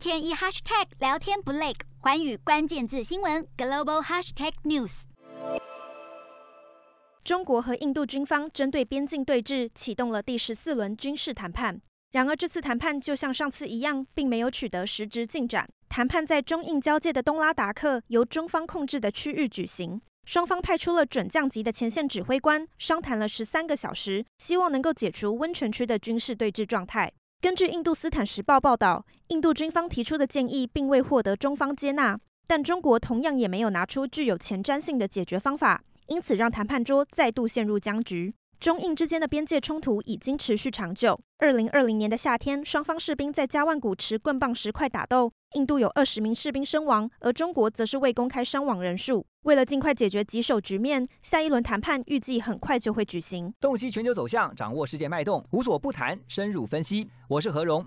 天一 hashtag 聊天不累，寰宇关键字新闻 global hashtag news。中国和印度军方针对边境对峙启动了第十四轮军事谈判，然而这次谈判就像上次一样，并没有取得实质进展。谈判在中印交界的东拉达克由中方控制的区域举行。双方派出了准将级的前线指挥官，商谈了十三个小时，希望能够解除温泉区的军事对峙状态。根据《印度斯坦时报》报道，印度军方提出的建议并未获得中方接纳，但中国同样也没有拿出具有前瞻性的解决方法，因此让谈判桌再度陷入僵局。中印之间的边界冲突已经持续长久。二零二零年的夏天，双方士兵在加万古持棍棒石块打斗，印度有二十名士兵身亡，而中国则是未公开伤亡人数。为了尽快解决棘手局面，下一轮谈判预计很快就会举行。洞悉全球走向，掌握世界脉动，无所不谈，深入分析。我是何荣。